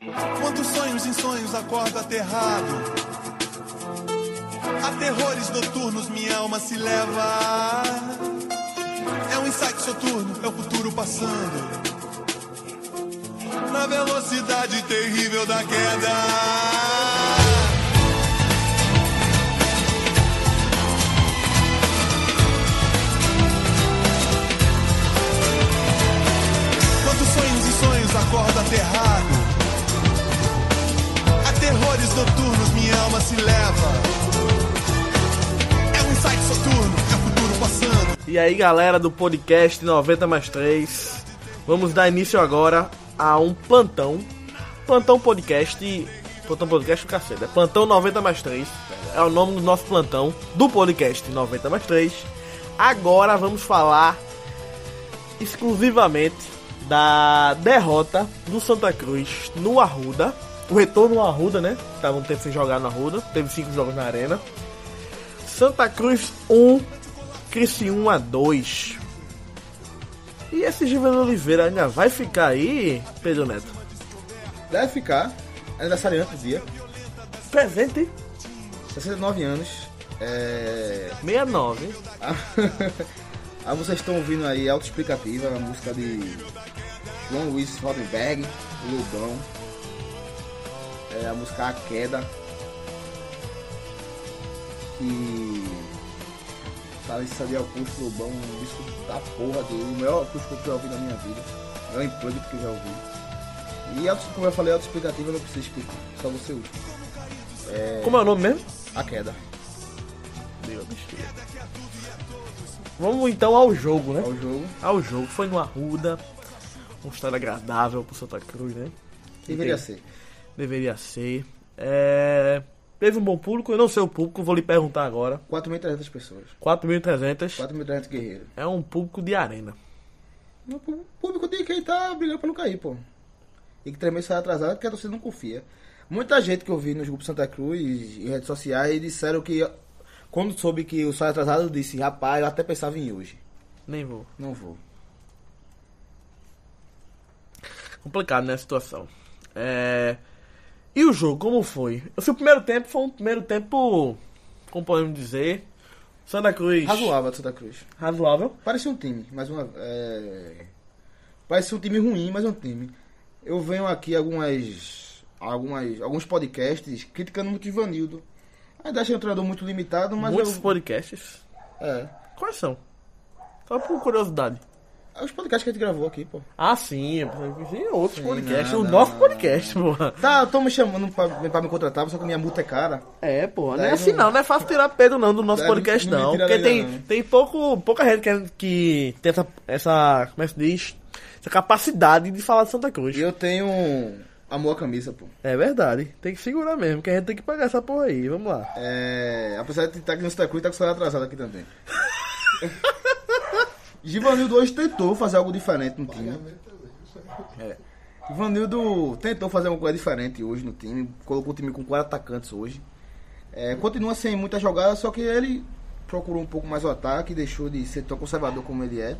Quando sonhos em sonhos acordo aterrado. A terrores noturnos minha alma se leva. É um insight soturno, é o futuro passando. Na velocidade terrível da queda. Quantos sonhos sonhos acordo aterrado. Terrores noturnos minha alma se leva. É um soturno, é o futuro passando. E aí, galera do podcast 90 mais 3. Vamos dar início agora a um plantão. Plantão podcast. Plantão podcast do cacete. É plantão 90 mais 3. É o nome do nosso plantão do podcast 90 mais 3. Agora vamos falar exclusivamente da derrota do Santa Cruz no Arruda. O retorno ao Arruda, né? Estavam um tempo sem jogar no Arruda. Teve cinco jogos na arena. Santa Cruz 1, Criciúma 2. E esse Giovanni Oliveira ainda vai ficar aí, Pedro Neto? Deve ficar. Aniversariante do dia. Presente 69 anos. É... 69. ah, vocês estão ouvindo aí autoexplicativa, a música de João Luiz Rodenberg, Lobão. É a música A Queda. Que nesse ali acústico Lobão, um disco da porra dele, o melhor acústico que eu já ouvi na minha vida. O melhor implante que eu já ouvi. E como eu falei, autoexplicativa não precisa explicar, só você usa. Como é o nome mesmo? A Queda. Meu besteira. Vamos então ao jogo, né? É o jogo. Ao jogo. Foi no Arruda. Um estádio agradável pro Santa Cruz, né? Deveria ser. Deveria ser. É... Teve um bom público, eu não sei o público, vou lhe perguntar agora. 4.300 pessoas. 4.300 4.300 guerreiros. é um público de arena. O público de quem tá brigando pra não cair, pô. E que também sai atrasado porque a torcida não confia. Muita gente que eu vi nos grupos Santa Cruz e redes sociais disseram que quando soube que o sai atrasado disse, rapaz, eu até pensava em ir hoje. Nem vou. Não vou. Complicado, né, a situação. É... E o jogo, como foi? O seu primeiro tempo foi um primeiro tempo, como podemos dizer, Santa Cruz... Razoável Santa Cruz. Razoável. Parecia um time, mas uma. É... Parecia um time ruim, mas é um time. Eu venho aqui algumas. algumas alguns podcasts criticando muito o Ivanildo. Ainda achei um treinador muito limitado, mas Muitos eu. podcasts. É. Quais são? Só por curiosidade. É Os podcasts que a gente gravou aqui, pô. Ah, sim. Tem outros Sim, podcasts. não, o não, nosso não, podcast, porra. Tá, tô me chamando pra, pra me contratar, só que minha multa é cara. É, porra. Não é assim não- não. É fácil tirar Pedro não do nosso Daí podcast, não me não. tira Porque tem, não. tem pouco, pouca gente que, que tem essa, essa. Como é que se diz? Essa capacidade de falar de Santa Cruz. E eu tenho amor à camisa, pô. É verdade. Tem que segurar mesmo, que a gente tem que pagar essa porra aí. Vamos lá. É, apesar de estar aqui no Santa Cruz, tá com o salário atrasado aqui também. Givanildo hoje tentou fazer algo diferente no time. É. Givanildo tentou fazer uma coisa diferente hoje no time. Colocou o time com quatro atacantes hoje. É, continua sem muita jogada, só que ele procurou um pouco mais o ataque, deixou de ser tão conservador como ele é.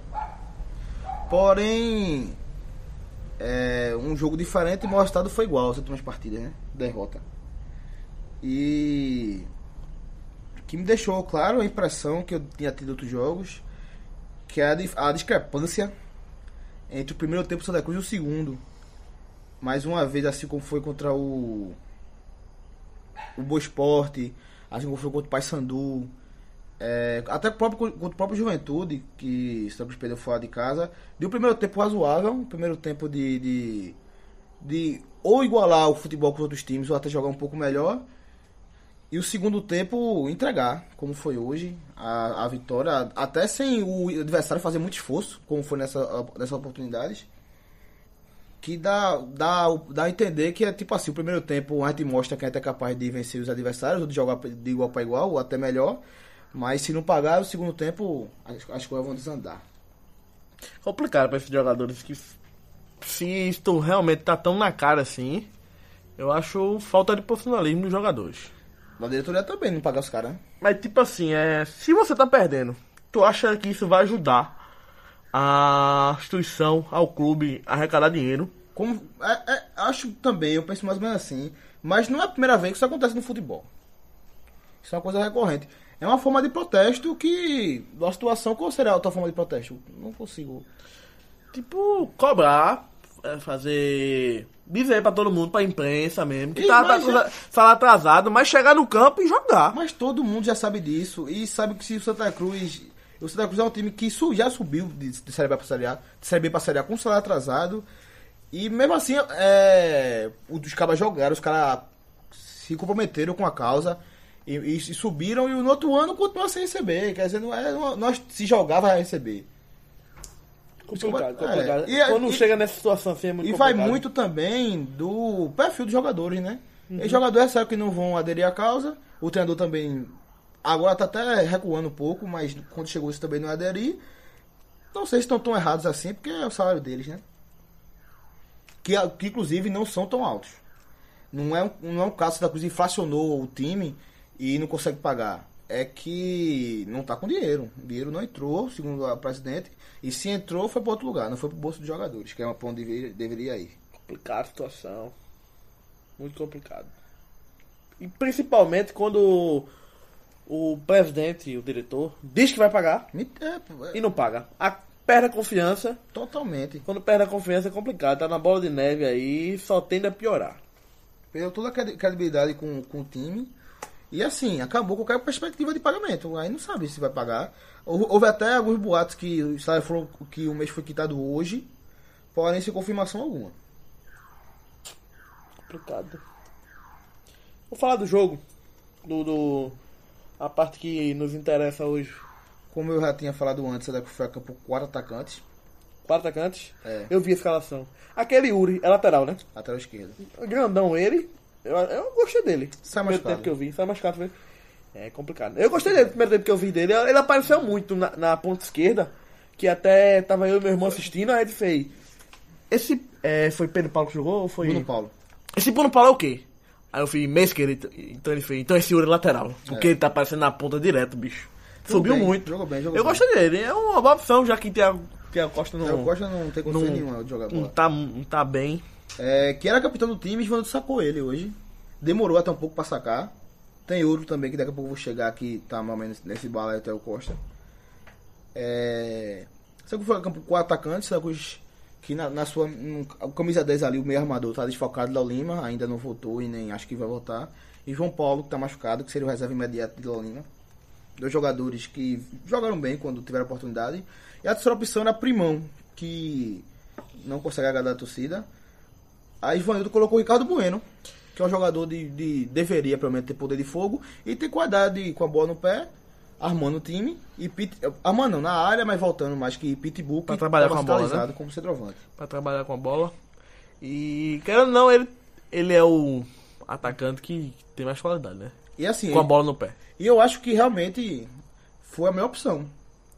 Porém, é, um jogo diferente, mas o resultado foi igual as últimas partidas, né? Derrota. E que me deixou claro a impressão que eu tinha tido outros jogos, que é a, a discrepância entre o primeiro tempo do Santa Cruz e o segundo. Mais uma vez, assim como foi contra o o Boa Esporte, assim como foi contra o Paysandu, é, até próprio, contra o próprio Juventude, que Santa Cruz perdeu fora de casa, deu um primeiro tempo razoável, um primeiro tempo de, de, de ou igualar o futebol com os outros times, ou até jogar um pouco melhor, e o segundo tempo entregar, como foi hoje, a, a vitória, até sem o adversário fazer muito esforço, como foi nessa, nessa oportunidades. Que dá, dá, dá a entender que é tipo assim, o primeiro tempo a gente mostra que a gente é capaz de vencer os adversários, ou de jogar de igual para igual, ou até melhor. Mas se não pagar, o segundo tempo as, as coisas vão desandar. Complicado pra esses jogadores que. Se isto realmente tá tão na cara assim, eu acho falta de profissionalismo dos jogadores. A diretoria também não pagar os caras, né? Mas tipo assim, é, se você tá perdendo, tu acha que isso vai ajudar a instituição, ao clube a arrecadar dinheiro? Como, é- é- acho também, eu penso mais ou menos assim. Mas não é a primeira vez que isso acontece no futebol. Isso é uma coisa recorrente. É uma forma de protesto que. Da situação, qual seria a outra forma de protesto? Não consigo. Tipo, cobrar, é, fazer. Dizer pra todo mundo, pra imprensa mesmo, que tá, tá com é- salário atrasado, mas chegar no campo e jogar. Mas todo mundo já sabe disso. E sabe que se o Santa Cruz. O Santa Cruz é um time que su- já subiu de, de Série B pra Série A. De Série B pra Série A com salário atrasado. E mesmo assim, é, os caras jogaram, os caras se comprometeram com a causa. E, e- e subiram e no outro ano continua sem receber. Quer dizer, não é, nós se jogar vai receber. Complicado, É, complicado. e- Quando e- chega nessa situação assim é muito E vai complicado. muito também do perfil dos jogadores, né? Os jogadores sabem que não vão aderir à causa. O treinador também agora tá até recuando um pouco, mas quando chegou isso também não aderir. Não sei se estão tão errados assim, porque é o salário deles, né? Que, que inclusive não são tão altos. Não é um, não é um caso da Cruz inflacionou o time e não consegue pagar. É que não tá com dinheiro. O dinheiro não entrou, segundo a presidente. E se entrou, foi para outro lugar, não foi pro bolso dos jogadores, que é pra onde deveria, deveria ir. Complicada a situação. Muito complicado. E principalmente quando o presidente, o diretor, diz que vai pagar É, é, e não paga. A, perde a confiança. totalmente. Quando perde a confiança é complicado. Tá na bola de neve aí, só tende a piorar. Perdeu toda a credi- credibilidade com, com o time. E assim, acabou qualquer perspectiva de pagamento. Aí não sabe se vai pagar. Hou- Houve até alguns boatos que o salário falou que o mês foi quitado hoje, porém sem confirmação alguma. Complicado. Vou falar do jogo. Do, do- A parte que nos interessa hoje. Como eu já tinha falado antes, a foi a campo com quatro atacantes, Quatro atacantes. É. Eu vi a escalação. Aquele Uri é lateral, né? lateral esquerdo. Grandão ele. Eu, eu gostei dele. Sai machucado. tempo que eu vi. Sai machucado. foi- É complicado. Eu gostei dele no primeiro tempo que eu vi dele. Ele apareceu muito na, na ponta esquerda. Que até tava eu e meu irmão assistindo. Aí ele fez. Esse. É, foi Pedro Paulo que jogou ou foi. Bruno Paulo. Esse Bruno Paulo é o quê? Aí eu fiz meia esquerda. Então ele fez. Então esse é lateral. Porque ele tá aparecendo na ponta direto, bicho. Jogou Subiu bem, muito. jogou bem, jogou eu bem. gostei dele. É uma boa opção, já que Thiago, Thiago Costa não. O Costa não tem condição não- nenhuma de jogar não bola. tá, não tá bem. É, que era capitão do time, Ivanildo sacou ele hoje. Demorou até um pouco pra sacar. Tem outro também, que daqui a pouco eu vou chegar aqui, tá mais ou menos nesse bala até o Costa. É. Cruz foi a campo com atacantes, Santa Cruz que na, na sua no- camisa 10 ali, o meio armador tá desfocado da Lima, ainda não voltou e nem acho que vai voltar. E João Paulo, que tá machucado, que seria o reserva imediato de Lima. Dois jogadores que jogaram bem quando tiveram oportunidade. E a terceira opção era Primão, que não consegue agradar a torcida. Aí Ivanildo colocou o Ricardo Bueno, que é um jogador de, de deveria pelo menos ter poder de fogo e ter qualidade com a bola no pé, armando o time e Pit, armando não, na área, mas voltando mais que Pitbull que trabalhar com a bola, né? como centroavante. pra trabalhar com a bola. E querendo não, ele, ele é o atacante que tem mais qualidade, né? E assim, Com a bola no pé. e eu acho que realmente foi a melhor opção.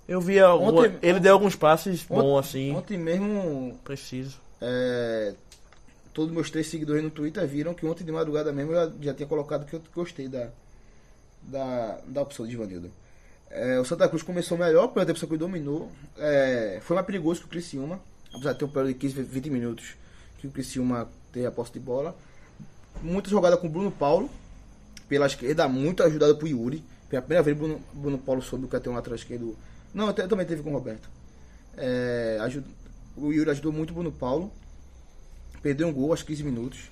Eu vi alguma- Ontem- ele deu alguns passes bons assim, Ontem mesmo preciso. É, todos meus três seguidores no Twitter viram que ontem de madrugada mesmo eu já, já tinha colocado que eu gostei da, da, da opção de Ivanildo. É, o Santa Cruz começou melhor, pela tempo que dominou. É, foi mais perigoso que o Criciúma, apesar de ter um período de 15, 20 minutos que o Criciúma teve a posse de bola. Muita jogada com o Bruno Paulo pela esquerda, muito ajudado por Yuri. Pela primeira vez, Bruno, Bruno Paulo soube que ia ter um lateral esquerdo. Não, também teve com o Roberto. É, aju- o Yuri ajudou muito o Bruno Paulo. Perdeu um gol aos 15 minutos.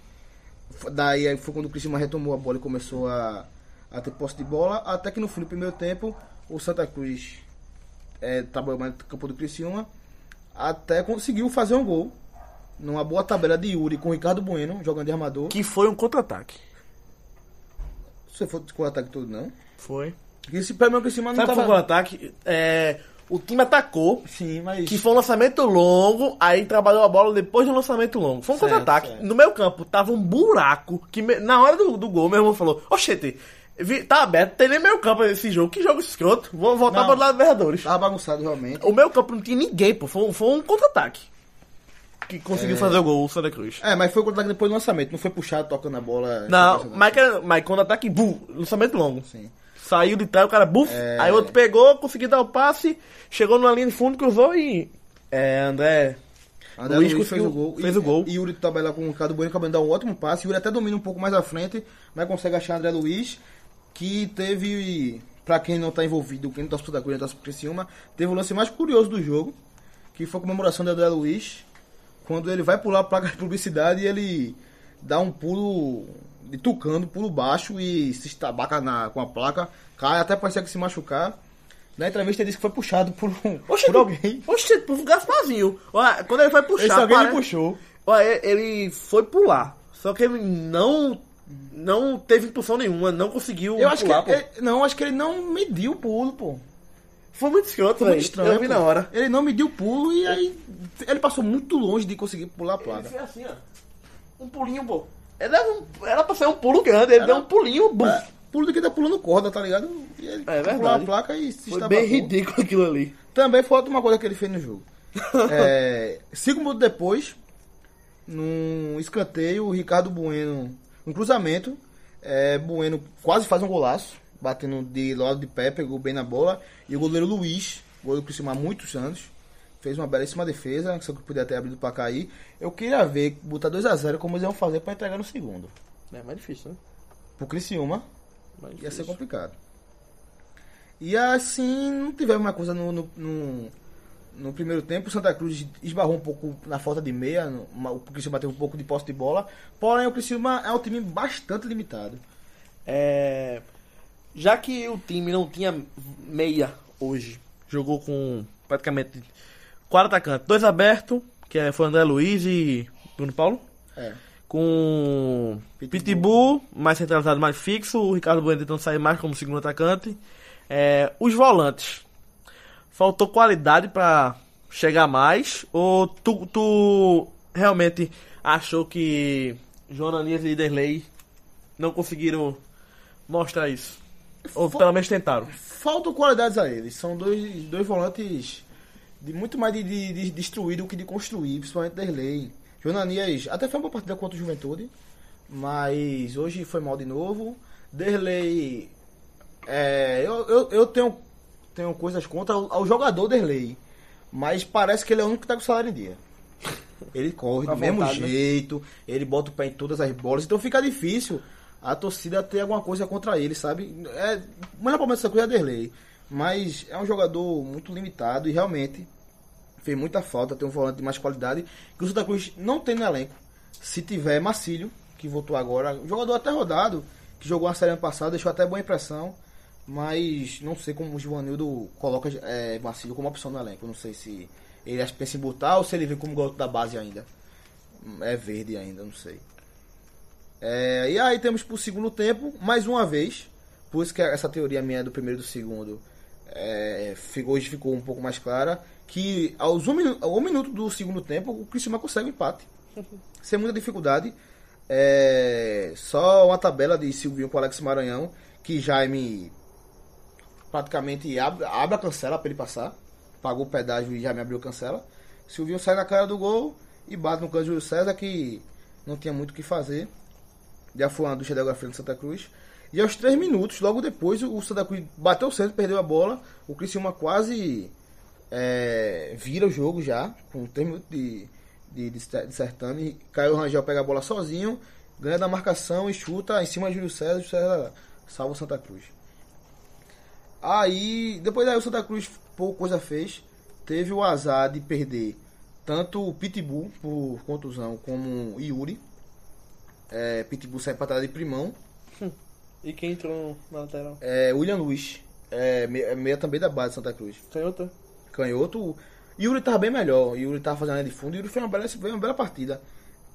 Daí aí foi quando o Criciúma retomou a bola e começou a, a ter posse de bola. Até que no fim do primeiro tempo, o Santa Cruz é, trabalhou mais no campo do Criciúma. Até conseguiu fazer um gol. Numa boa tabela de Yuri com o Ricardo Bueno, jogando de armador. Que foi um contra-ataque. Você foi com o ataque todo, não? Foi. Esse pelo menos o Criciúma não Sabe tava... contra-ataque? É, o time atacou, Sim, mas... que foi um lançamento longo, aí trabalhou a bola depois do lançamento longo. Foi um contra-ataque. No meu campo tava um buraco que me- na hora do, do gol meu irmão falou: Oxente, tá aberto, tem nem meio campo esse jogo, que jogo escroto. Vou voltar para o lado dos Vereadores. Tava bagunçado realmente. O meu campo não tinha ninguém, pô. Foi, um- foi um contra-ataque. Que conseguiu É. fazer o gol, o Santa Cruz. É, mas foi contra-ataque depois do lançamento. Não foi puxado tocando a bola. Não, mas, que- mas contra-ataque, bu, lançamento longo. Sim. Saiu de trás, o cara, buf, É. aí o outro pegou, conseguiu dar o passe, chegou numa linha de fundo, cruzou e. É, André. André Luiz Luiz fez o gol. fez e, o gol. E Yuri tabela com o Ricardo Bueno, acabando de dar um ótimo passe. Yuri até domina um pouco mais à frente, mas consegue achar André Luiz, que teve, pra quem não tá envolvido, quem não pro Santa Cruz, não pro Criciúma, teve o lance mais curioso do jogo, que foi a comemoração do André Luiz, quando ele vai pular a placa de publicidade e ele dá um pulo de tucano, pulo baixo e se estabaca na, com a placa, cai, até parecia que se machucar. Na entrevista ele disse que foi puxado por, um, Oxe, por alguém. Oxe, por um Gasparzinho. Olha, quando ele foi puxar, Esse alguém pare- ele puxou. Olha, ele, ele foi pular. Só que ele não. Não teve impulsão nenhuma, não conseguiu Eu acho que pular, pô. ele, não, acho que ele não mediu o pulo, pô. Foi muito escroto, Foi muito estranho. Eu vi na hora. Ele não mediu o pulo e aí ele passou muito longe de conseguir pular a Ele placa. fez assim, ó. Um pulinho, pô. Um, era pra ser um pulo grande, ele Era- deu um pulinho, bum. É, pulo de quem tá pulando corda, tá ligado? E ele É verdade. pulou a placa e se Foi bem ridículo aquilo ali. Também foi outra uma coisa que ele fez no jogo. é, cinco minutos depois, num escanteio, o Ricardo Bueno, um cruzamento, é, Bueno quase faz um golaço, batendo de lado de pé, pegou bem na bola, e o goleiro Luiz, goleiro do Criciúma há muitos anos, fez uma belíssima defesa, só que podia ter abrido pra cair. Eu queria ver, botar 2x0 como eles iam fazer pra entregar no segundo. É mais difícil, né? Pro Criciúma, Mais ia ser complicado. E assim, não tivemos uma coisa no, no, no, no primeiro tempo. O Santa Cruz esbarrou um pouco na falta de meia. O Criciúma teve um pouco de posse de bola. Porém, o Criciúma é um time bastante limitado. É, já que o time não tinha meia hoje, jogou com praticamente quatro atacantes, dois abertos, que é- foi André Luiz e Bruno Paulo, É. com Pitbull. Pitbull, mais centralizado, mais fixo, o Ricardo Bueno tentando sair mais como segundo atacante. É, os volantes, faltou qualidade pra chegar mais, ou tu, tu realmente achou que Jonanias e Derlei não conseguiram mostrar isso? Ou pelo menos tentaram? Faltam qualidades a eles. São dois, dois volantes de muito mais de, de, de destruir do que de construir, principalmente Derlei. Jonanias até foi uma partida contra o Juventude, mas hoje foi mal de novo. Derlei. É, eu, eu, eu tenho, tenho coisas contra o- ao jogador Derlei, mas parece que ele é o único que tá com o salário em dia. Ele corre a do mesmo vontade, né? jeito, ele bota o pé em todas as bolas, então fica difícil a torcida ter alguma coisa contra ele, sabe? É, melhor problema dessa coisa é Derlei, mas é um jogador muito limitado e realmente fez muita falta ter um volante de mais qualidade que o Santa Cruz não tem no elenco. Se tiver Marcílio, que voltou agora, um jogador até rodado, que jogou a série ano passado, deixou até boa impressão, mas não sei como o Givanildo coloca é, Marcílio como opção no elenco. Não sei se ele acha que pensa em botar ou se ele vem como garoto da base ainda. É verde ainda, não sei. É, e aí temos pro segundo tempo, mais uma vez, por isso que essa teoria minha do primeiro e do segundo é, ficou, hoje ficou um pouco mais clara, que aos um, um minuto do segundo tempo o Criciúma consegue o empate. Sem muita dificuldade. É, só uma tabela de Silvinho com Alex Maranhão, que Jaime praticamente abre, abre a cancela para ele passar. Pagou o pedágio e já me abriu a cancela. Silvinho sai na cara do gol e bate no canto de Júlio César, que não tinha muito o que fazer. Já foi uma ducha de água fria Santa Cruz. E aos 3 minutos, logo depois, o Santa Cruz bateu o centro, perdeu a bola. O Criciúma quase é, vira o jogo já, com 3 minutos de, de, de, de certame. Caio Rangel pega a bola sozinho, ganha da marcação e chuta em cima de Júlio César. Júlio César salva o Santa Cruz. Aí, depois daí o Santa Cruz pouca coisa fez. Teve o azar de perder tanto o Pitbull por contusão como o Yuri. É, Pitbull sai trás de primão. E quem entrou na lateral? É, William Luiz, é, me- é meia também da base de Santa Cruz. Canhota? Canhoto. Yuri tava bem melhor. Yuri tava fazendo a linha de fundo. Yuri fez uma bela, foi uma bela partida.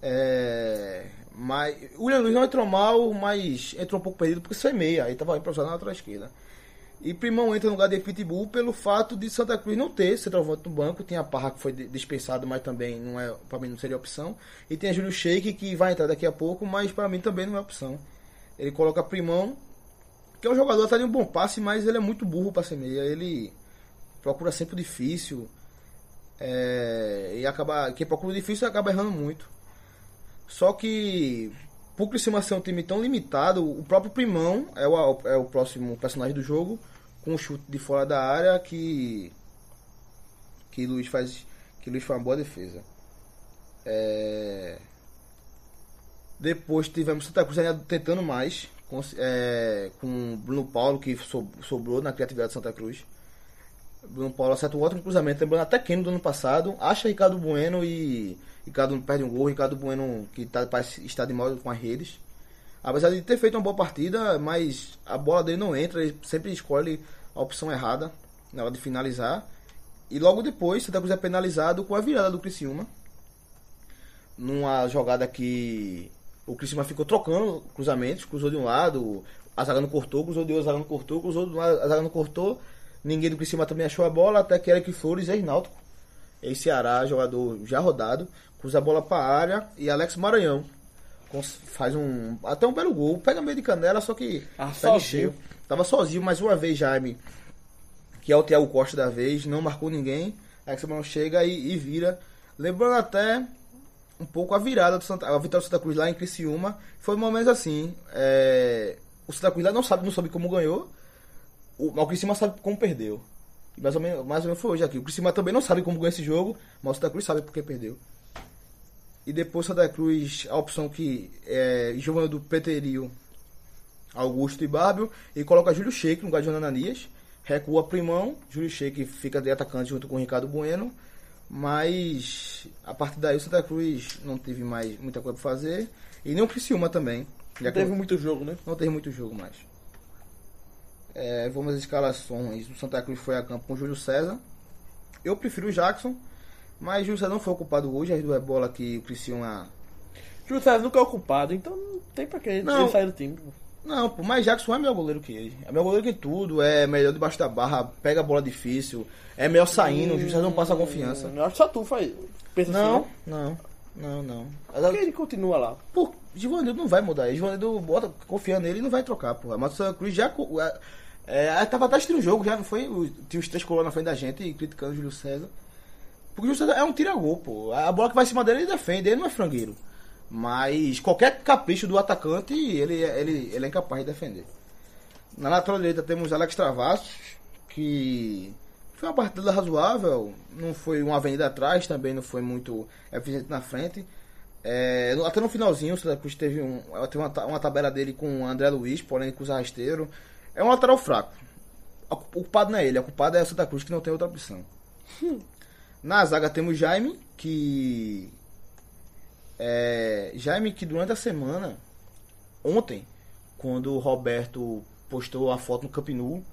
É, mas o William Luiz não entrou mal, mas entrou um pouco perdido porque é meia. Aí tava improvisado na lateral esquerda. E Primão entra no lugar de Pitbull pelo fato de Santa Cruz não ter centroavante no banco. Tem a Parra que foi dispensado, mas também não é, para mim não seria opção. E tem a Júlio Sheik que vai entrar daqui a pouco, mas para mim também não é opção. Ele coloca Primão, que é um jogador até de um bom passe, mas ele é muito burro para ser meia. Ele procura sempre o difícil. É, e acaba. Quem procura o difícil acaba errando muito. Só que por Criciúma ser um time tão limitado, o próprio Primão é o, é o próximo personagem do jogo, com um chute de fora da área que. Que Luiz faz. Que Luiz faz uma boa defesa. É, Depois tivemos Santa Cruz ainda tentando mais, com, é, com Bruno Paulo, que so- sobrou na criatividade de Santa Cruz. Bruno Paulo acerta um ótimo cruzamento, lembrando até Keno do ano passado. Acha Ricardo Bueno e Ricardo perde um gol. Ricardo Bueno que tá, parece estar de mal com as redes. Apesar de ter feito uma boa partida, mas a bola dele não entra, ele sempre escolhe a opção errada na hora de finalizar. E logo depois, Santa Cruz é penalizado com a virada do Criciúma. Numa jogada que o Criciúma ficou trocando cruzamentos, cruzou de um lado, a zaga não cortou, cruzou de outro, a zaga não cortou, cruzou de um lado, a zaga não cortou. Ninguém do Criciúma também achou a bola, até que Eric Flores, ex-náutico, ex-Ceará, jogador já rodado, cruza a bola para a área e Alex Maranhão faz um até um belo gol, pega meio de canela, só que Ah, sozinho. cheio. Tava sozinho mais uma vez Jaime, que é o Thiago Costa da vez, não marcou ninguém. Alex Maranhão chega e, e vira, lembrando até um pouco a virada do Santa, a vitória do Santa Cruz lá em Criciúma, foi mais ou menos assim. é, o Santa Cruz lá não sabe, não sabe como ganhou, o, mas o Criciúma sabe como perdeu. E mais ou menos, mais ou menos foi hoje aqui. O Criciúma também não sabe como ganhou esse jogo, mas o Santa Cruz sabe porque perdeu. E depois Santa Cruz, a opção que é Giovanni do Preterio, Augusto e Bárbio, e coloca Júlio Sheik no lugar de Ananias. Recua Primão, Júlio Sheik fica de atacante junto com o Ricardo Bueno. Mas a partir daí o Santa Cruz não teve mais muita coisa pra fazer. E nem o Criciúma também. Já Não teve muito jogo, né? não teve muito jogo mais. É, vamos às escalações. O Santa Cruz foi a campo com o Júlio César. Eu prefiro o Jackson, mas Júlio César não foi ocupado hoje. As duas bolas que o Criciúma. Júlio César nunca é ocupado, então não tem pra que ele Não. sair do time. Não, pô, mas Jackson é melhor goleiro que ele. É melhor goleiro que tudo. É melhor debaixo da barra, pega a bola difícil. É melhor saindo. O Júlio César não passa confiança. Hum, Eu acho que só tu faz. Pensa Não, assim, né? não, não, não. Por que ele continua lá? Pô, Givanildo não vai mudar. Givanildo bota, confia nele e não vai trocar, porra. Mas o Santa Cruz já. É, é, tava até assistindo o jogo, já não foi? O- Tinha os três colonos na frente da gente e criticando o Júlio César. Porque o Júlio César é um tira-gol, pô. A bola que vai em cima dele ele defende, ele não é frangueiro. Mas qualquer capricho do atacante, ele, é- ele, ele é incapaz de defender. Na lateral direita temos Alex Travassos, que foi uma partida razoável, não foi uma avenida atrás, também não foi muito eficiente na frente. É, até no finalzinho, o Santa Cruz teve, um, teve uma, uma tabela dele com o André Luiz, polêmico rasteiro. É um lateral fraco. O culpado não é ele, o culpado é o Santa Cruz que não tem outra opção. Na zaga temos Jaime, que. É, Jaime, que durante a semana, ontem, quando o Roberto postou a foto no Camp Nou,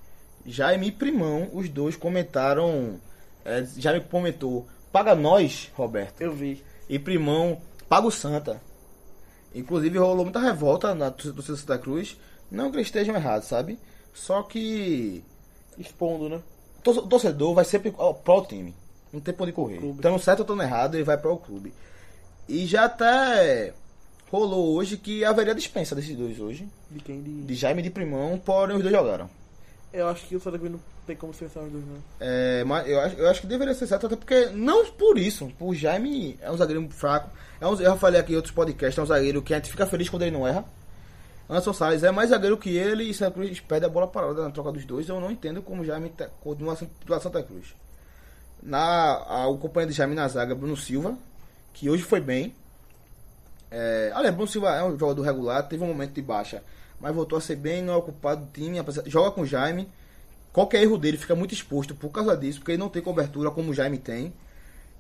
Jaime e Primão, os dois comentaram. É, Jaime comentou: Paga nós, Roberto. Eu vi. E Primão, paga o Santa. Inclusive rolou muita revolta na torcida Santa Cruz. Não que eles estejam errados, sabe? Só que Expondo, né? tor- torcedor vai sempre pro time. Não tem por onde correr. Clube. Estando certo ou estando errado, ele vai pro clube. E já até rolou hoje que haveria dispensa desses dois hoje. De quem? De... De Jaime e de Primão, porém os dois jogaram. Eu acho que o Santa Cruz não tem como dispensar os dois, não. É, mas eu acho, eu acho que deveria ser certo, até porque, não por isso, por Jaime é um zagueiro fraco. É um, eu já falei aqui em outros podcasts, é um zagueiro que a gente fica feliz quando ele não erra. Anderson Salles é mais zagueiro que ele e Santa Cruz perde a bola parada na troca dos dois. Eu não entendo como o Jaime tá- continua a Santa Cruz. Na, a- o companheiro de Jaime na zaga, Bruno Silva, que hoje foi bem. É, olha, Bruno Silva é um jogador regular, teve um momento de baixa, mas voltou a ser bem, não é ocupado do time, joga com o Jaime. Qualquer erro dele fica muito exposto por causa disso, porque ele não tem cobertura como o Jaime tem.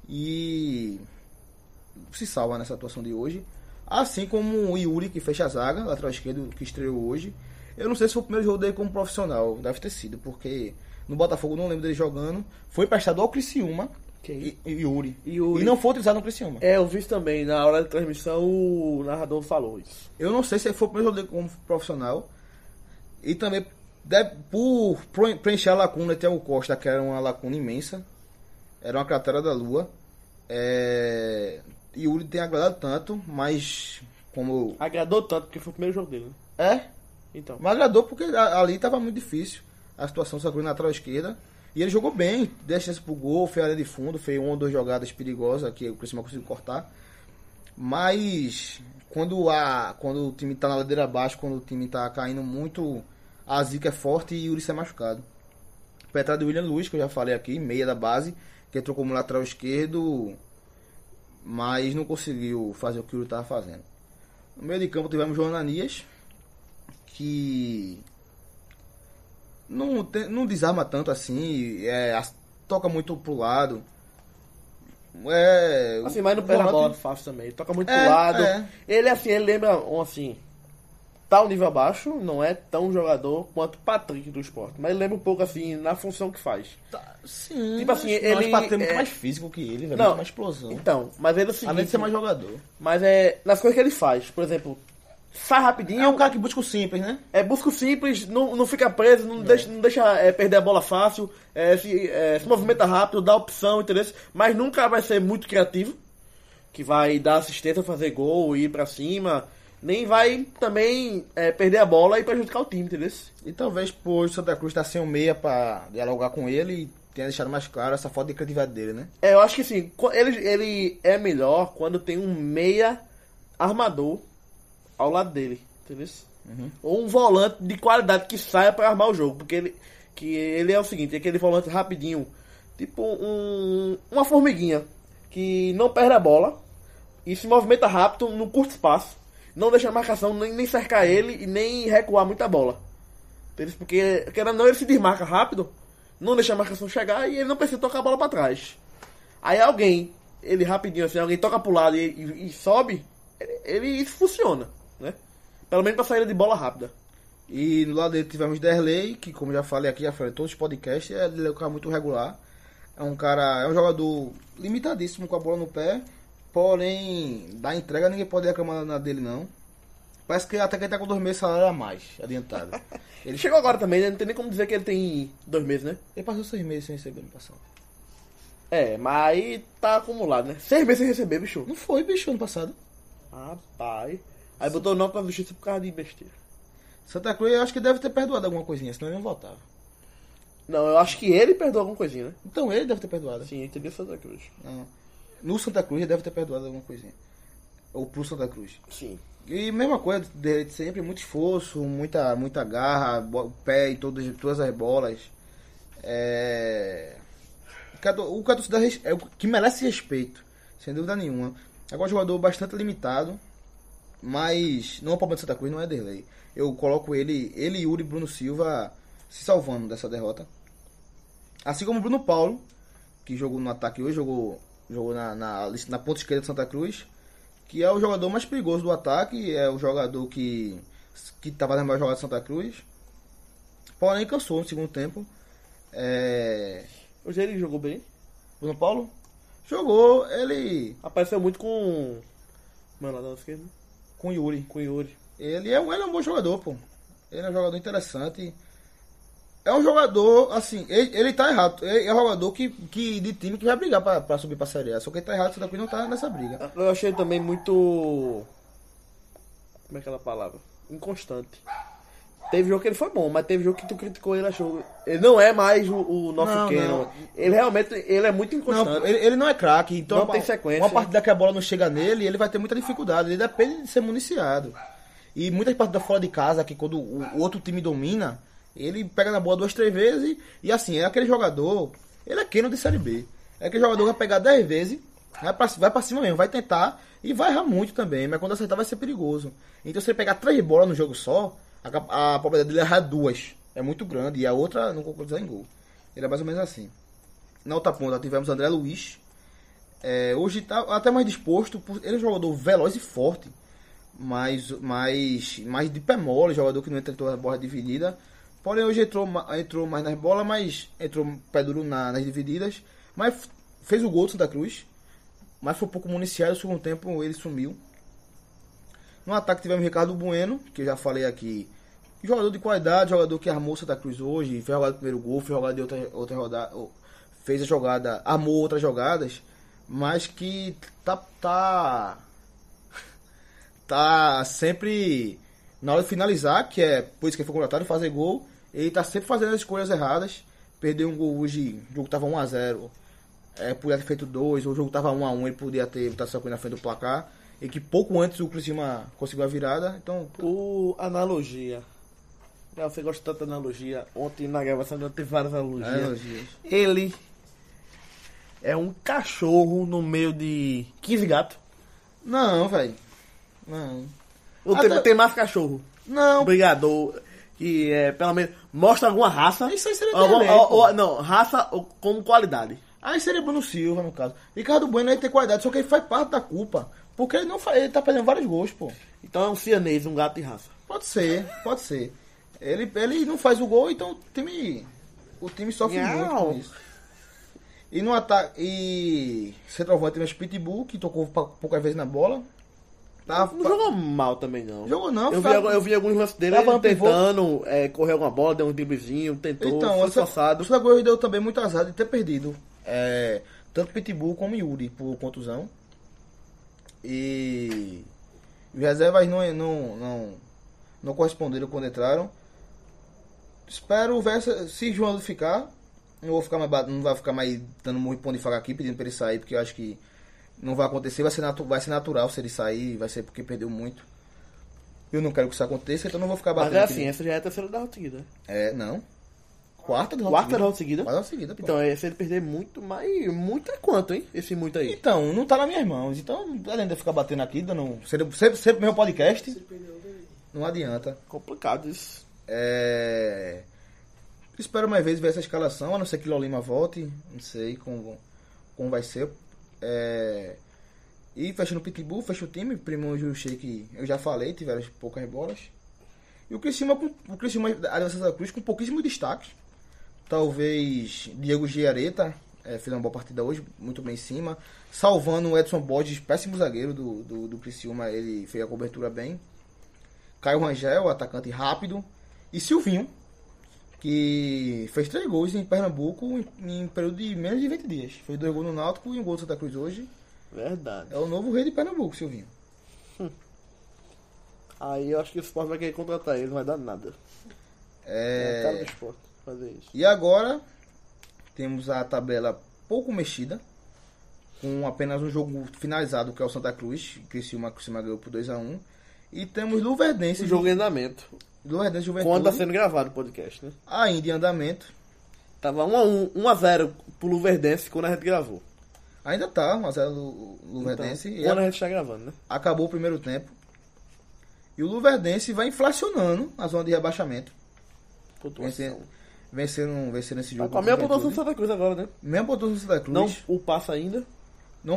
E se salva nessa atuação de hoje. Assim como o Yuri, que fecha a zaga, lateral esquerdo, que estreou hoje. Eu não sei se foi o primeiro jogo dele como profissional, deve ter sido, porque no Botafogo não lembro dele jogando. Foi emprestado ao Criciúma, Quem? e, e Yuri. Yuri. E não foi utilizado no Criciúma. É, eu vi também, na hora da transmissão, o narrador falou isso. Eu não sei se foi o primeiro jogo dele como profissional. E também, deve- por preencher a lacuna, tem o Costa, que era uma lacuna imensa. Era uma cratera da lua. É... Yuri tem agradado tanto, mas como. Agradou tanto, porque foi o primeiro jogo dele, né? É, Então. mas agradou porque ali estava muito difícil. A situação só na lateral esquerda. E ele jogou bem, deu chance pro gol, a área de fundo, fez uma ou duas jogadas perigosas que o Criciúma conseguiu cortar. Mas quando, a, quando o time tá na ladeira abaixo, quando o time tá caindo muito, a zica é forte e o Yuri sai machucado. Petrado do William Luiz, que eu já falei aqui, meia da base, que entrou como lateral esquerdo. mas não conseguiu fazer o que o estava fazendo. No meio de campo tivemos o Ananias, que não, tem- não desarma tanto assim, é, as- toca muito pro lado. É, Assim, mas não perde a bola fácil também. Ele toca muito É, pro lado. é. Ele, assim, ele lembra, um, assim, tá um nível abaixo, não é tão jogador quanto o Patrick do esporte. Mas ele lembra um pouco, assim, na função que faz. Tá, sim, Tipo assim, mas- ele- mas ter muito é- mais físico que ele, velho, Não. mais explosão. Então, mas ele é o seguinte... Além de ser mais jogador. Mas é nas coisas que ele faz. Por exemplo, sai rapidinho, É um cara que busca o simples, né? É, busca o simples, não, não fica preso, não deixa, não deixa é, perder a bola fácil, é, se, é, se movimenta rápido, dá opção, entendeu? Mas nunca vai ser muito criativo, que vai dar assistência, fazer gol, ir pra cima, nem vai também é, perder a bola e prejudicar o time, entendeu? E talvez por Santa Cruz estar sem um meia pra dialogar com ele e tenha deixado mais claro essa falta de criatividade dele, né? É, eu acho que sim, ele, ele é melhor quando tem um meia armador ao lado dele, entendeu? Ou um volante de qualidade que saia para armar o jogo, porque ele, que ele é o seguinte, é aquele volante rapidinho, tipo um, uma formiguinha, que não perde a bola e se movimenta rápido num curto espaço, não deixa a marcação nem, nem cercar ele e nem recuar muita bola. Entendeu? Porque, querendo não, ele se desmarca rápido, não deixa a marcação chegar e ele não precisa tocar a bola para trás. Aí alguém, ele rapidinho assim, alguém toca pro lado e, e- e sobe, ele, ele- isso funciona? Pelo menos pra saída de bola rápida. E do lado dele tivemos Derley, que como já falei aqui, já falei em todos os podcasts, é ele é um cara muito regular. É um cara, é um jogador limitadíssimo com a bola no pé, porém, da entrega ninguém pode reclamar nada dele não. Parece que até que ele tá com dois meses de salário a mais, adiantado. Ele chegou agora também, né? Não tem nem como dizer que ele tem dois meses, né? Ele passou seis meses sem receber ano passado. É, mas aí tá acumulado, né? Seis meses sem receber, bicho. Não foi, bicho, ano passado. Rapaz. Aí botou nota na justiça por causa de besteira. Santa Cruz eu acho que deve ter perdoado alguma coisinha, senão ele não voltava. Não, eu acho que ele perdoou alguma coisinha, né? Então ele deve ter perdoado. Sim, entendeu Santa Cruz. Não. No Santa Cruz ele deve ter perdoado alguma coisinha. Ou pro Santa Cruz. Sim. E mesma coisa dele de sempre, muito esforço, muita, muita garra, pé em todas, todas as bolas. É... O res- é o que merece respeito, sem dúvida nenhuma. Agora jogador bastante limitado, mas não é o problema de Santa Cruz, não é Derlei. Eu coloco ele, ele e Yuri Bruno Silva se salvando dessa derrota. Assim como o Bruno Paulo, que jogou no ataque hoje, jogou, jogou na, na, na ponta esquerda de Santa Cruz que é o jogador mais perigoso do ataque, é o jogador que que estava na melhor jogada de Santa Cruz. Porém, cansou no segundo tempo. É... Hoje ele jogou bem. Bruno Paulo jogou ele Apareceu muito com. Mano, lá da esquerda. Com o Yuri. Com o Yuri. Ele é, um- ele é um bom jogador, pô. Ele é um jogador interessante. É um jogador, assim, ele, ele tá errado. Ele é um jogador que, que, de time que vai brigar pra, pra subir pra Série A. Só que ele tá errado, Santa Cruz não tá nessa briga. Eu achei também muito. Como é aquela palavra? Inconstante. Teve jogo que ele foi bom, mas teve jogo que tu criticou ele achou. Ele não é mais o, o nosso Não. Ele realmente ele é muito inconstante. Não, ele, ele não é craque, então Não uma- tem sequência. Uma partida que a bola não chega nele, ele vai ter muita dificuldade. Ele depende de ser municiado. E muitas partidas fora de casa, que quando o, o outro time domina, ele pega na bola duas, três vezes. E assim, é aquele jogador. Ele é queno de Série B. É aquele jogador que vai pegar dez vezes, vai pra, vai pra cima mesmo, vai tentar e vai errar muito também. Mas quando acertar, vai ser perigoso. Então, se ele pegar três bolas no jogo só, a, a probabilidade dele errar duas é muito grande. E a outra não concretizar em gol. Ele é mais ou menos assim. Na outra ponta tivemos André Luiz. É, hoje tá até mais disposto. por- Ele é um jogador veloz e forte. Mas, mais, mais de pé mole, jogador que não entra em toda a bola dividida. Porém, hoje entrou, entrou mais nas bolas, mas entrou pé duro na- nas divididas. Mas fez o gol do Santa Cruz. Mas foi pouco municiado. No segundo tempo ele sumiu. No ataque tivemos Ricardo Bueno, que eu já falei aqui. Jogador de qualidade, jogador que armou Santa Cruz hoje, fez jogada do primeiro gol, fez jogada de outra, outra rodada, fez a jogada, armou outras jogadas, mas que tá, tá, tá sempre na hora de finalizar, que é por isso que ele foi contratado, fazer gol, ele tá sempre fazendo as escolhas erradas, perdeu um gol hoje, o jogo tava 1x0, é, podia ter feito dois, o jogo tava 1x1, ele podia ter botado essa coisa na frente do placar, e que pouco antes o Criciúma conseguiu a virada, então O analogia. Você gosta tanto de analogia. Ontem na gravação eu teve várias analogias. Analogias. Ele é um cachorro no meio de 15 gatos. Não, velho. Não. Ou Até- tem, tem mais cachorro? Não. Brigador, que é, pelo menos, mostra alguma raça. Isso aí seria Alguma- ou- ou- Não, raça ou- como qualidade. Aí seria Bruno Silva, no caso. Ricardo Bueno ele tem qualidade, só que ele faz parte da culpa. Porque ele não ele tá perdendo vários gols, pô. Então é um cianês, um gato de raça. Pode ser, pode ser. Ele, ele não faz o gol, então o time. O time sofre Nhau. muito com isso. E no ataque. E. Centroavante tem o Pitbull, que tocou poucas vezes na bola. Tá, Não jogou mal também, não. Jogou não, eu vi, fa- algu- eu vi alguns lances dele Tava tentando é, correr alguma bola, deu um driblezinho, tentou, Então, foi essa, forçado. o Cruz deu também muito azar de ter perdido. É, tanto Pitbull como Yuri por contusão. E os reservas não, não, não, não corresponderam quando entraram. Espero ver se, se João ficar. Não vou ficar mais não vai ficar mais dando muito pão de faca aqui pedindo pra ele sair, porque eu acho que não vai acontecer, vai ser, natu, vai ser natural se ele sair, vai ser porque perdeu muito. Eu não quero que isso aconteça, então não vou ficar Mas batendo é aqui. assim, essa já é a terceira derrota seguida. É, não. Quarta derrota Quarta seguida. derrota seguida. Quarta seguida, pô. Então, é, se ele perder muito, mas muito é quanto, hein? Esse muito aí. Então, não tá nas minhas mãos. Então, além de eu ficar batendo aqui, dando sempre, sempre, sempre meu podcast, não adianta. Complicado isso. É... Espero mais vezes ver essa escalação, a não ser que Lolima volte. Não sei como, como vai ser. É... E fechando o Pitbull, fecha o time. Primo e o Sheik, eu já falei, tiveram poucas bolas. E o Criciúma, com- o Criciúma da Santa Cruz com pouquíssimos destaques. Talvez Diego Giareta é, fez uma boa partida hoje, muito bem em cima. Salvando o Edson Borges, péssimo zagueiro do, do, do Criciúma, ele fez a cobertura bem. Caio Rangel, atacante rápido. E Silvinho, que fez três gols em Pernambuco em, em período de menos de 20 dias. Fez dois gols no Náutico e um gol do Santa Cruz hoje. Verdade. É o novo rei de Pernambuco, Silvinho. Aí eu acho que o Sport vai querer contratar ele, não vai dar nada. É a cara do É... Fazer isso. E agora temos a tabela pouco mexida, com apenas um jogo finalizado, que é o Santa Cruz, Criciúma, Criciúma ganhou por 2x1. E temos Luverdense, Esse jogo em andamento. Luverdense Juventude, Quando tá sendo gravado o podcast, né? ainda em andamento. Tava 1x1, 1x0 pro Luverdense quando a gente gravou. Ainda tá, 1x0 Lu- Luverdense. Então, quando a gente tá gravando, né? acabou o primeiro tempo. E o Luverdense vai inflacionando a zona de rebaixamento. Pontuação. Vencendo, vencendo, esse Tá jogo. com a mesma pontuação do. Santa Cruz agora, né? Mesma pontuação do Santa Cruz. Não Não, o passa ainda.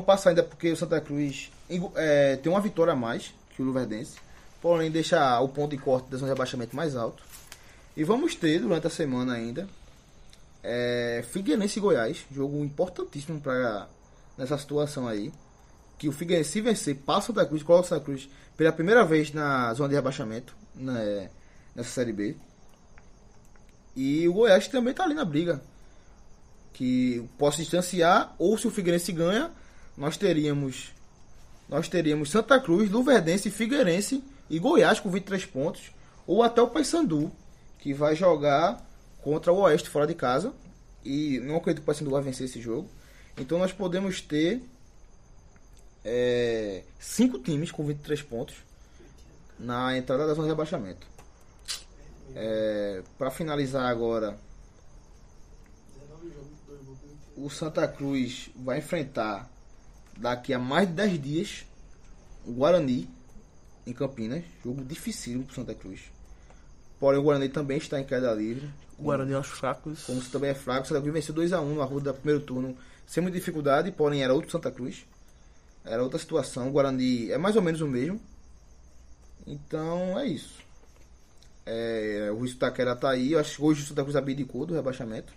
passa ainda porque o Santa Cruz é, tem uma vitória a mais que o Luverdense. Porém, deixa o ponto de corte da zona de rebaixamento mais alto. E vamos ter durante a semana ainda é, Figueirense e Goiás. Jogo importantíssimo para nessa situação aí. Que o Figueirense, se vencer, passa o Santa Cruz, coloca o Santa Cruz pela primeira vez na zona de rebaixamento né, nessa Série B. E o Goiás também tá ali na briga. Que possa distanciar, ou se o Figueirense ganha, nós teríamos nós teríamos Santa Cruz, Luverdense, Figueirense e Goiás com 23 pontos, ou até o Paysandu, que vai jogar contra o Oeste fora de casa. E não acredito que o Paysandu vai vencer esse jogo. Então nós podemos ter é, cinco times com 23 pontos na entrada da zona de rebaixamento. É, Para finalizar agora, o Santa Cruz vai enfrentar daqui a mais de 10 dias o Guarani em Campinas. Jogo dificílimo para Santa Cruz. Porém, o Guarani também está em queda livre. O Guarani acho fraco. Como se também é fraco, o Santa Cruz venceu 2x1 no Arruda do primeiro turno, sem muita dificuldade, porém era outro Santa Cruz. Era outra situação. O Guarani é mais ou menos o mesmo. Então é isso. É, o Ruiz Taquera tá aí. Eu acho que hoje o Santa Cruz abdicou do rebaixamento.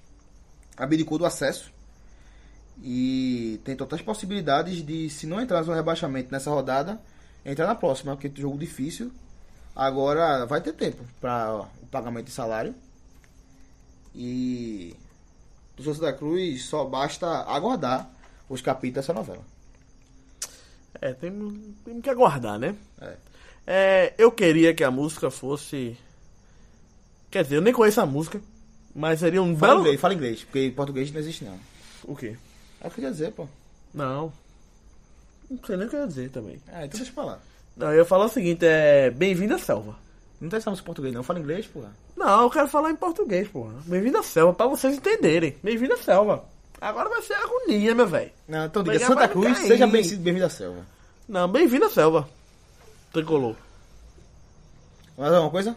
Abdicou do acesso. E tem totais possibilidades de, se não entrar no rebaixamento nessa rodada, entrar na próxima, porque é um jogo difícil. Agora vai ter tempo para o pagamento de salário. E do Santa Cruz só basta aguardar os capítulos dessa novela. É, tem, tem que aguardar, né? É. É, eu queria que a música fosse. Quer dizer, eu nem conheço a música, mas seria um Fala belo. inglês, fala inglês, porque em português não existe não. O quê? É o que eu ia dizer, pô. Não. Não sei nem o que eu ia dizer também. É, então deixa eu falar. Não, eu ia falar o seguinte: é. Bem-vindo à selva. Não tem essa música em português não, fala inglês, porra. Não, eu quero falar em português, porra. Bem-vindo à selva, pra vocês entenderem. Bem-vindo à selva. Agora vai ser agonia, meu velho. Não, então diga, Santa Cruz, cair. seja bem-vindo bem à selva. Não, bem-vindo à selva. Tricolor. Mais alguma coisa?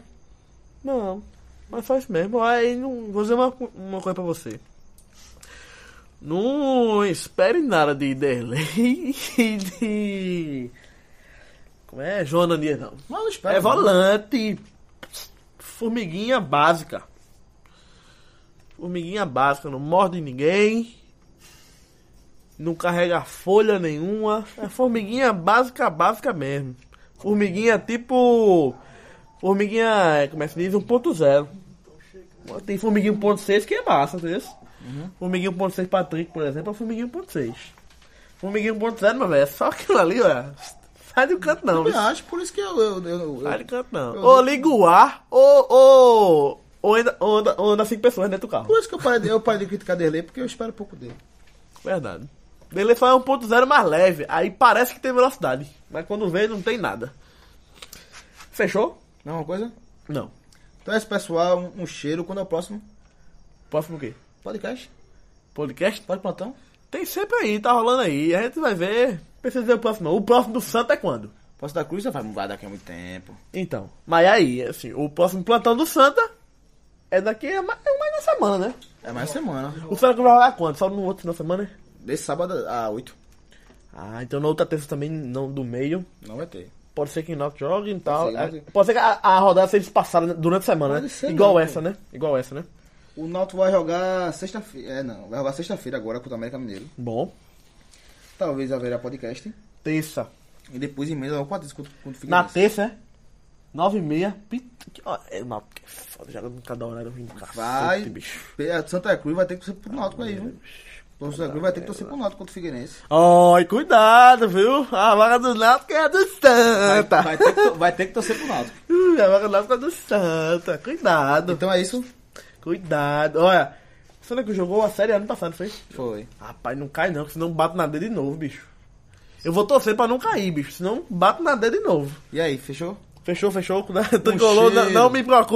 Não, mas faz mesmo. Aí não. Vou dizer uma, uma coisa pra você. Não espere nada de Derlei e de. Como é? João Ananias, não. Mas não espera. É volante. Formiguinha básica. Formiguinha básica, não morde ninguém. Não carrega folha nenhuma. É formiguinha básica, básica mesmo. Formiguinha tipo. Formiguinha, é, como é que se diz? 1.0. Tem formiguinha 1.6 que é massa, entendeu? Formiguinha 1.6 Patrick, por exemplo, é formiguinha 1.6. Formiguinha 1.0, meu velho, é só aquilo ali, ó. Sai do canto não, Eu acho, por isso que eu. eu, eu, Sai do canto não. eu- Ou liga o ar, ou, ou, ou, anda, ou, anda, ou anda cinco pessoas dentro do carro. por isso que eu parei, de- eu parei de criticar Derlei, porque eu espero pouco dele. Verdade. Ele foi 1.0 mais leve, aí parece que tem velocidade. Mas quando vê, não tem nada. Fechou? Não é uma coisa? Não. Então é isso, pessoal. Um, um cheiro. Quando é o próximo? Próximo o quê? Podcast? Podcast? Pode plantão? Tem sempre aí, tá rolando aí. A gente vai ver. Precisa ver o próximo. O próximo do Santa é quando? Posso da Cruz já vai mudar daqui a muito tempo. Então. Mas aí, assim, o próximo plantão do Santa é daqui a mais, é mais uma semana, né? É mais semana. O Santa vai rolar quando? Só no outro final de semana? Desse sábado a 8. Ah, então na outra terça também, não do meio. Não vai ter. Pode ser que não jogue e tal. Pode ser, É, pode ser. Pode ser que a, a rodada seja espaçada durante a semana, né? Pode ser, Igual não, essa, né? Igual essa, né? O Náutico vai jogar sexta-feira. É, não. Vai jogar sexta-feira agora contra o América Mineiro. Bom. Talvez haverá podcast. Terça. E depois emenda logo quatro contra contra o Na Figueirense. terça, é? Nove e meia. É uma que é foda, joga em cada horário vindo cacete, Vai. bicho. A Santa Cruz vai ter que torcer pro Náutico aí, viu? Santa Cruz vai ter que torcer pro Náutico contra o Figueirense. Ai, cuidado, viu? A vaga do Náutico é a do Vai, Santa. vai ter que, vai ter que torcer pro Náutico. A vaga do Náutico é do Santa. Cuidado. Então é isso. Cuidado. Olha, o Santa que jogou a série ano passado, foi? Foi. Rapaz, não cai não, que senão bato na D de novo, bicho. Eu vou torcer pra não cair, bicho. Senão bato na D de novo. E aí, fechou? Fechou, fechou. Tricolor, não, não me preocupe.